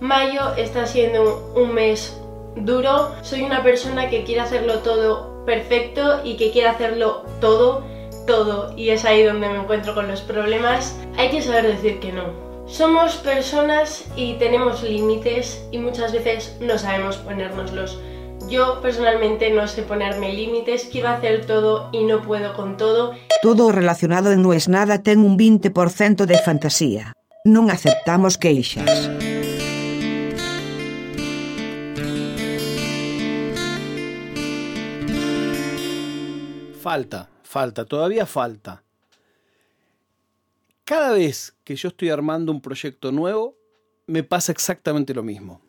Mayo está siendo un, mes duro. Soy una persona que quiere hacerlo todo perfecto y que quiere hacerlo todo, todo. Y es ahí donde me encuentro con los problemas. Hay que saber decir que no. Somos personas y tenemos límites y muchas veces no sabemos ponérnoslos. Yo personalmente no sé ponerme límites, quiero hacer todo y no puedo con todo. Todo relacionado en No es nada ten un 20% de fantasía. Non aceptamos queixas. Falta, falta, todavía falta. Cada vez que yo estoy armando un proyecto nuevo, me pasa exactamente lo mismo.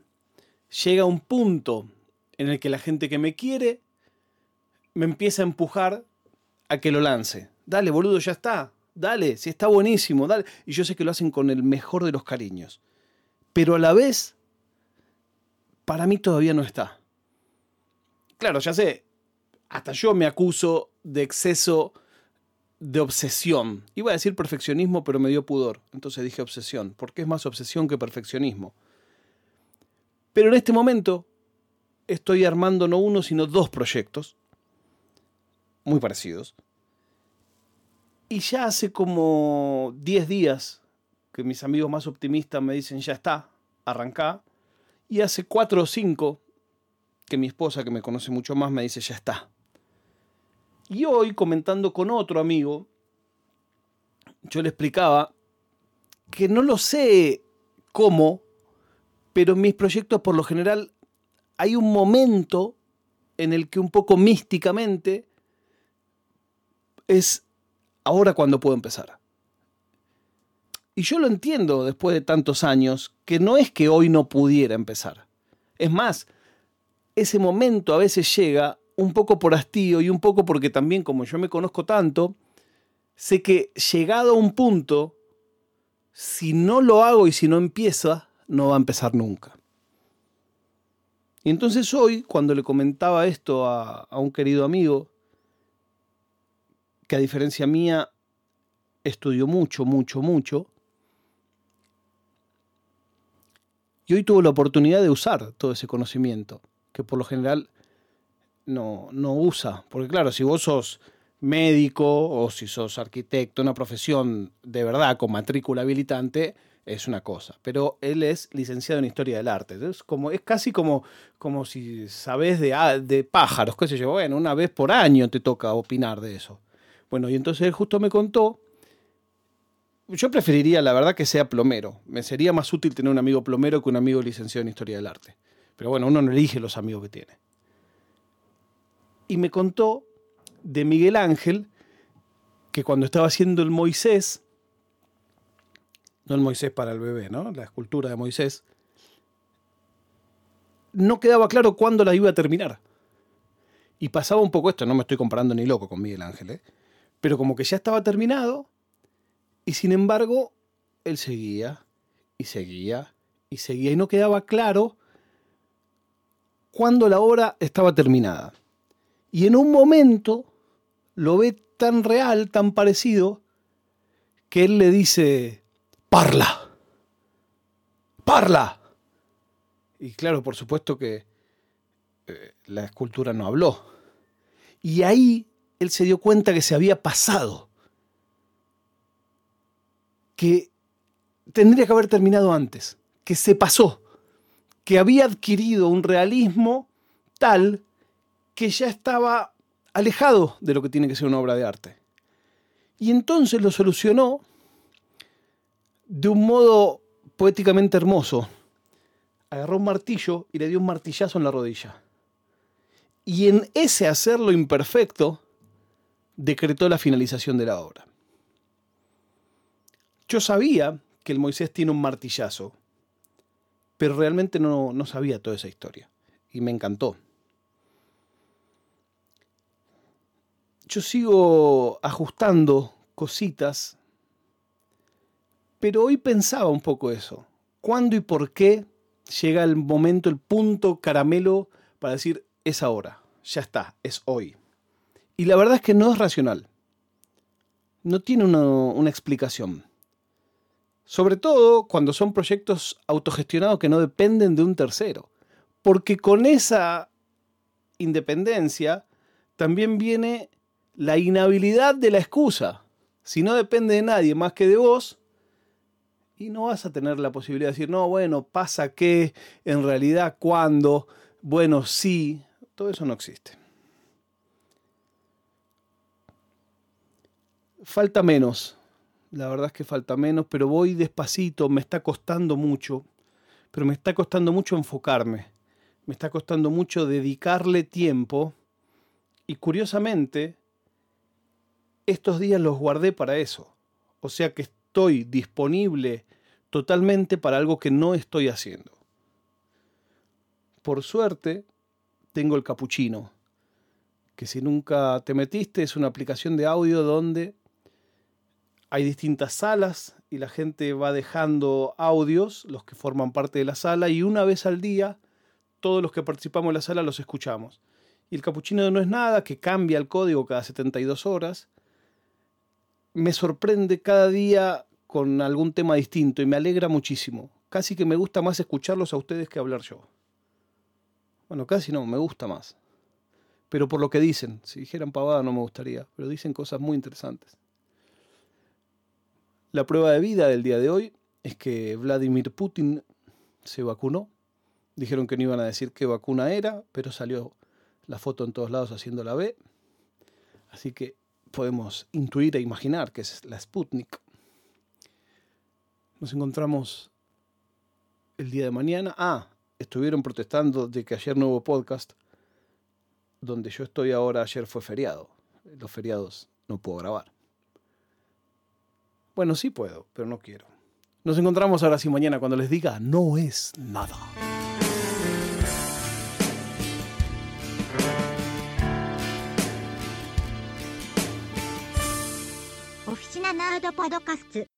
Llega un punto en el que la gente que me quiere me empieza a empujar a que lo lance. Dale, boludo, ya está. Dale, si está buenísimo, dale. Y yo sé que lo hacen con el mejor de los cariños. Pero a la vez, para mí todavía no está. Claro, ya sé, hasta yo me acuso de exceso de obsesión. Iba a decir perfeccionismo, pero me dio pudor. Entonces dije obsesión, porque es más obsesión que perfeccionismo. Pero en este momento estoy armando no uno, sino dos proyectos muy parecidos. Y ya hace como 10 días que mis amigos más optimistas me dicen, ya está, arrancá. Y hace 4 o 5 que mi esposa, que me conoce mucho más, me dice, ya está. Y hoy, comentando con otro amigo, yo le explicaba que no lo sé cómo, pero en mis proyectos por lo general hay un momento en el que un poco místicamente es ahora cuando puedo empezar. Y yo lo entiendo después de tantos años, que no es que hoy no pudiera empezar. Es más, ese momento a veces llega un poco por hastío y un poco porque también como yo me conozco tanto, sé que llegado a un punto, si no lo hago y si no empieza, no va a empezar nunca. Y entonces hoy, cuando le comentaba esto a, a un querido amigo, que a diferencia mía estudió mucho, mucho, mucho, y hoy tuvo la oportunidad de usar todo ese conocimiento, que por lo general no, no usa. Porque claro, si vos sos médico o si sos arquitecto, una profesión de verdad con matrícula habilitante, es una cosa. Pero él es licenciado en Historia del Arte. Es, como, es casi como, como si sabés de, de pájaros, qué sé yo. Bueno, una vez por año te toca opinar de eso. Bueno, y entonces él justo me contó. Yo preferiría, la verdad, que sea plomero. Me sería más útil tener un amigo plomero que un amigo licenciado en Historia del Arte. Pero bueno, uno no elige los amigos que tiene y me contó de Miguel Ángel que cuando estaba haciendo el Moisés, no el Moisés para el bebé, ¿no? La escultura de Moisés, no quedaba claro cuándo la iba a terminar. Y pasaba un poco esto, no me estoy comparando ni loco con Miguel Ángel, ¿eh? pero como que ya estaba terminado y sin embargo él seguía y seguía y seguía y no quedaba claro cuándo la obra estaba terminada. Y en un momento lo ve tan real, tan parecido, que él le dice, parla, parla. Y claro, por supuesto que eh, la escultura no habló. Y ahí él se dio cuenta que se había pasado, que tendría que haber terminado antes, que se pasó, que había adquirido un realismo tal que ya estaba alejado de lo que tiene que ser una obra de arte. Y entonces lo solucionó de un modo poéticamente hermoso. Agarró un martillo y le dio un martillazo en la rodilla. Y en ese hacerlo imperfecto, decretó la finalización de la obra. Yo sabía que el Moisés tiene un martillazo, pero realmente no, no sabía toda esa historia. Y me encantó. Yo sigo ajustando cositas, pero hoy pensaba un poco eso. ¿Cuándo y por qué llega el momento, el punto caramelo para decir es ahora, ya está, es hoy? Y la verdad es que no es racional. No tiene una, una explicación. Sobre todo cuando son proyectos autogestionados que no dependen de un tercero. Porque con esa independencia también viene la inhabilidad de la excusa. Si no depende de nadie más que de vos, y no vas a tener la posibilidad de decir, no, bueno, pasa que, en realidad, cuando, bueno, sí, todo eso no existe. Falta menos, la verdad es que falta menos, pero voy despacito, me está costando mucho, pero me está costando mucho enfocarme, me está costando mucho dedicarle tiempo. Y curiosamente, estos días los guardé para eso, o sea que estoy disponible totalmente para algo que no estoy haciendo. Por suerte, tengo el capuchino, que si nunca te metiste es una aplicación de audio donde hay distintas salas y la gente va dejando audios, los que forman parte de la sala, y una vez al día todos los que participamos en la sala los escuchamos. Y el capuchino no es nada, que cambia el código cada 72 horas. Me sorprende cada día con algún tema distinto y me alegra muchísimo. Casi que me gusta más escucharlos a ustedes que hablar yo. Bueno, casi no, me gusta más. Pero por lo que dicen, si dijeran pavada no me gustaría, pero dicen cosas muy interesantes. La prueba de vida del día de hoy es que Vladimir Putin se vacunó. Dijeron que no iban a decir qué vacuna era, pero salió la foto en todos lados haciendo la B. Así que podemos intuir e imaginar que es la Sputnik. Nos encontramos el día de mañana. Ah, estuvieron protestando de que ayer no hubo podcast. Donde yo estoy ahora, ayer fue feriado. Los feriados no puedo grabar. Bueno, sí puedo, pero no quiero. Nos encontramos ahora sí mañana cuando les diga no es nada. シナナードパドカスツ。